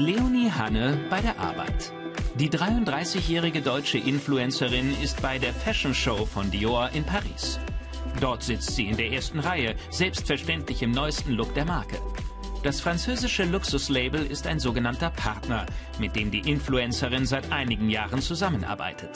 Leonie Hanne bei der Arbeit. Die 33-jährige deutsche Influencerin ist bei der Fashion Show von Dior in Paris. Dort sitzt sie in der ersten Reihe, selbstverständlich im neuesten Look der Marke. Das französische Luxuslabel ist ein sogenannter Partner, mit dem die Influencerin seit einigen Jahren zusammenarbeitet.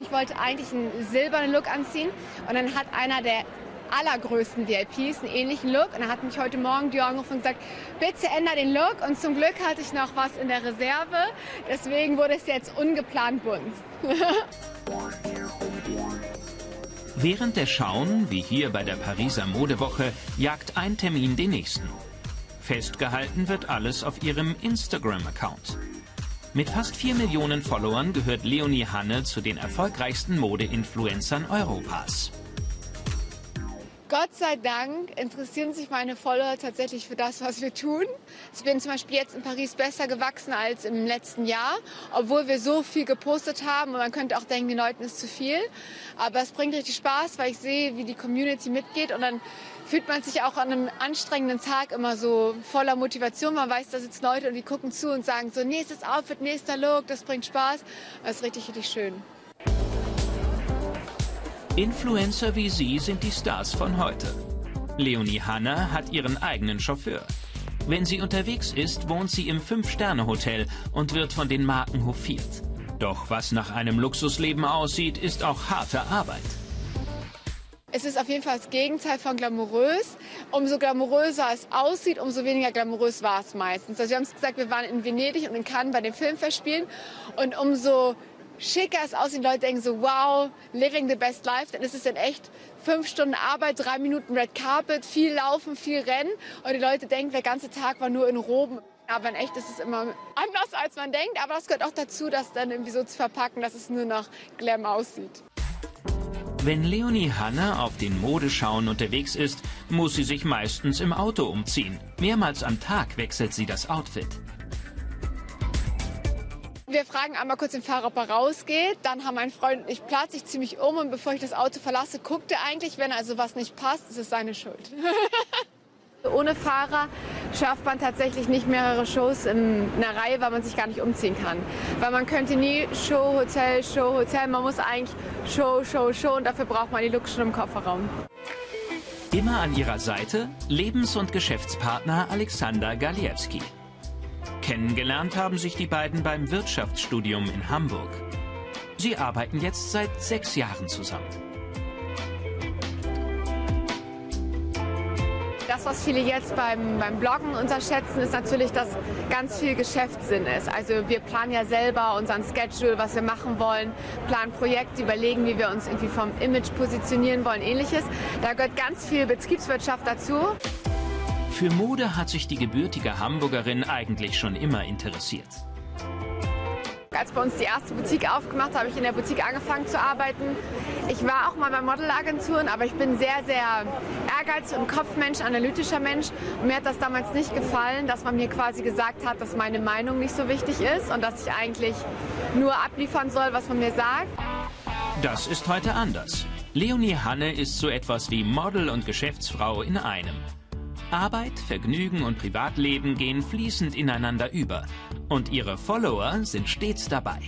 Ich wollte eigentlich einen silbernen Look anziehen und dann hat einer der allergrößten VIPs einen ähnlichen Look. Und er hat mich heute Morgen Dior angerufen und gesagt, bitte ändere den Look. Und zum Glück hatte ich noch was in der Reserve. Deswegen wurde es jetzt ungeplant bunt. Während der Schauen, wie hier bei der Pariser Modewoche, jagt ein Termin den nächsten. Festgehalten wird alles auf ihrem Instagram-Account. Mit fast 4 Millionen Followern gehört Leonie Hanne zu den erfolgreichsten Mode-Influencern Europas. Gott sei Dank interessieren sich meine Follower tatsächlich für das, was wir tun. Ich bin zum Beispiel jetzt in Paris besser gewachsen als im letzten Jahr, obwohl wir so viel gepostet haben. Und man könnte auch denken, den Leuten ist zu viel. Aber es bringt richtig Spaß, weil ich sehe, wie die Community mitgeht. Und dann fühlt man sich auch an einem anstrengenden Tag immer so voller Motivation. Man weiß, da sitzen Leute und die gucken zu und sagen so, nächstes Outfit, nächster Look, das bringt Spaß. Das ist richtig, richtig schön. Influencer wie sie sind die Stars von heute. Leonie Hanna hat ihren eigenen Chauffeur. Wenn sie unterwegs ist, wohnt sie im Fünf-Sterne-Hotel und wird von den Marken hofiert. Doch was nach einem Luxusleben aussieht, ist auch harte Arbeit. Es ist auf jeden Fall das Gegenteil von glamourös. Umso glamouröser es aussieht, umso weniger glamourös war es meistens. Also wir haben es gesagt, wir waren in Venedig und in Cannes bei den Filmfestspielen und umso schicker es aussieht, Leute denken so, wow, living the best life, dann ist es in echt fünf Stunden Arbeit, drei Minuten Red Carpet, viel Laufen, viel Rennen und die Leute denken, der ganze Tag war nur in Roben. Aber in echt ist es immer anders, als man denkt. Aber das gehört auch dazu, das dann irgendwie so zu verpacken, dass es nur noch Glam aussieht. Wenn Leonie Hanna auf den Modeschauen unterwegs ist, muss sie sich meistens im Auto umziehen. Mehrmals am Tag wechselt sie das Outfit. Wir fragen einmal kurz den Fahrer, ob er rausgeht. Dann haben mein Freund und ich Platz. Ich ziehe mich um und bevor ich das Auto verlasse, guckt er eigentlich, wenn also was nicht passt, ist es seine Schuld. Ohne Fahrer schafft man tatsächlich nicht mehrere Shows in einer Reihe, weil man sich gar nicht umziehen kann. Weil man könnte nie Show, Hotel, Show, Hotel. Man muss eigentlich Show, Show, Show und dafür braucht man die Looks schon im Kofferraum. Immer an ihrer Seite Lebens- und Geschäftspartner Alexander Galiewski. Kennengelernt haben sich die beiden beim Wirtschaftsstudium in Hamburg. Sie arbeiten jetzt seit sechs Jahren zusammen. Das, was viele jetzt beim, beim Bloggen unterschätzen, ist natürlich, dass ganz viel Geschäftssinn ist. Also wir planen ja selber unseren Schedule, was wir machen wollen, planen Projekte, überlegen, wie wir uns irgendwie vom Image positionieren wollen, ähnliches. Da gehört ganz viel Betriebswirtschaft dazu. Für Mode hat sich die gebürtige Hamburgerin eigentlich schon immer interessiert. Als bei uns die erste Boutique aufgemacht habe ich in der Boutique angefangen zu arbeiten. Ich war auch mal bei Modelagenturen, aber ich bin sehr, sehr ehrgeizig und Kopfmensch, analytischer Mensch. Und mir hat das damals nicht gefallen, dass man mir quasi gesagt hat, dass meine Meinung nicht so wichtig ist und dass ich eigentlich nur abliefern soll, was man mir sagt. Das ist heute anders. Leonie Hanne ist so etwas wie Model und Geschäftsfrau in einem. Arbeit, Vergnügen und Privatleben gehen fließend ineinander über und ihre Follower sind stets dabei.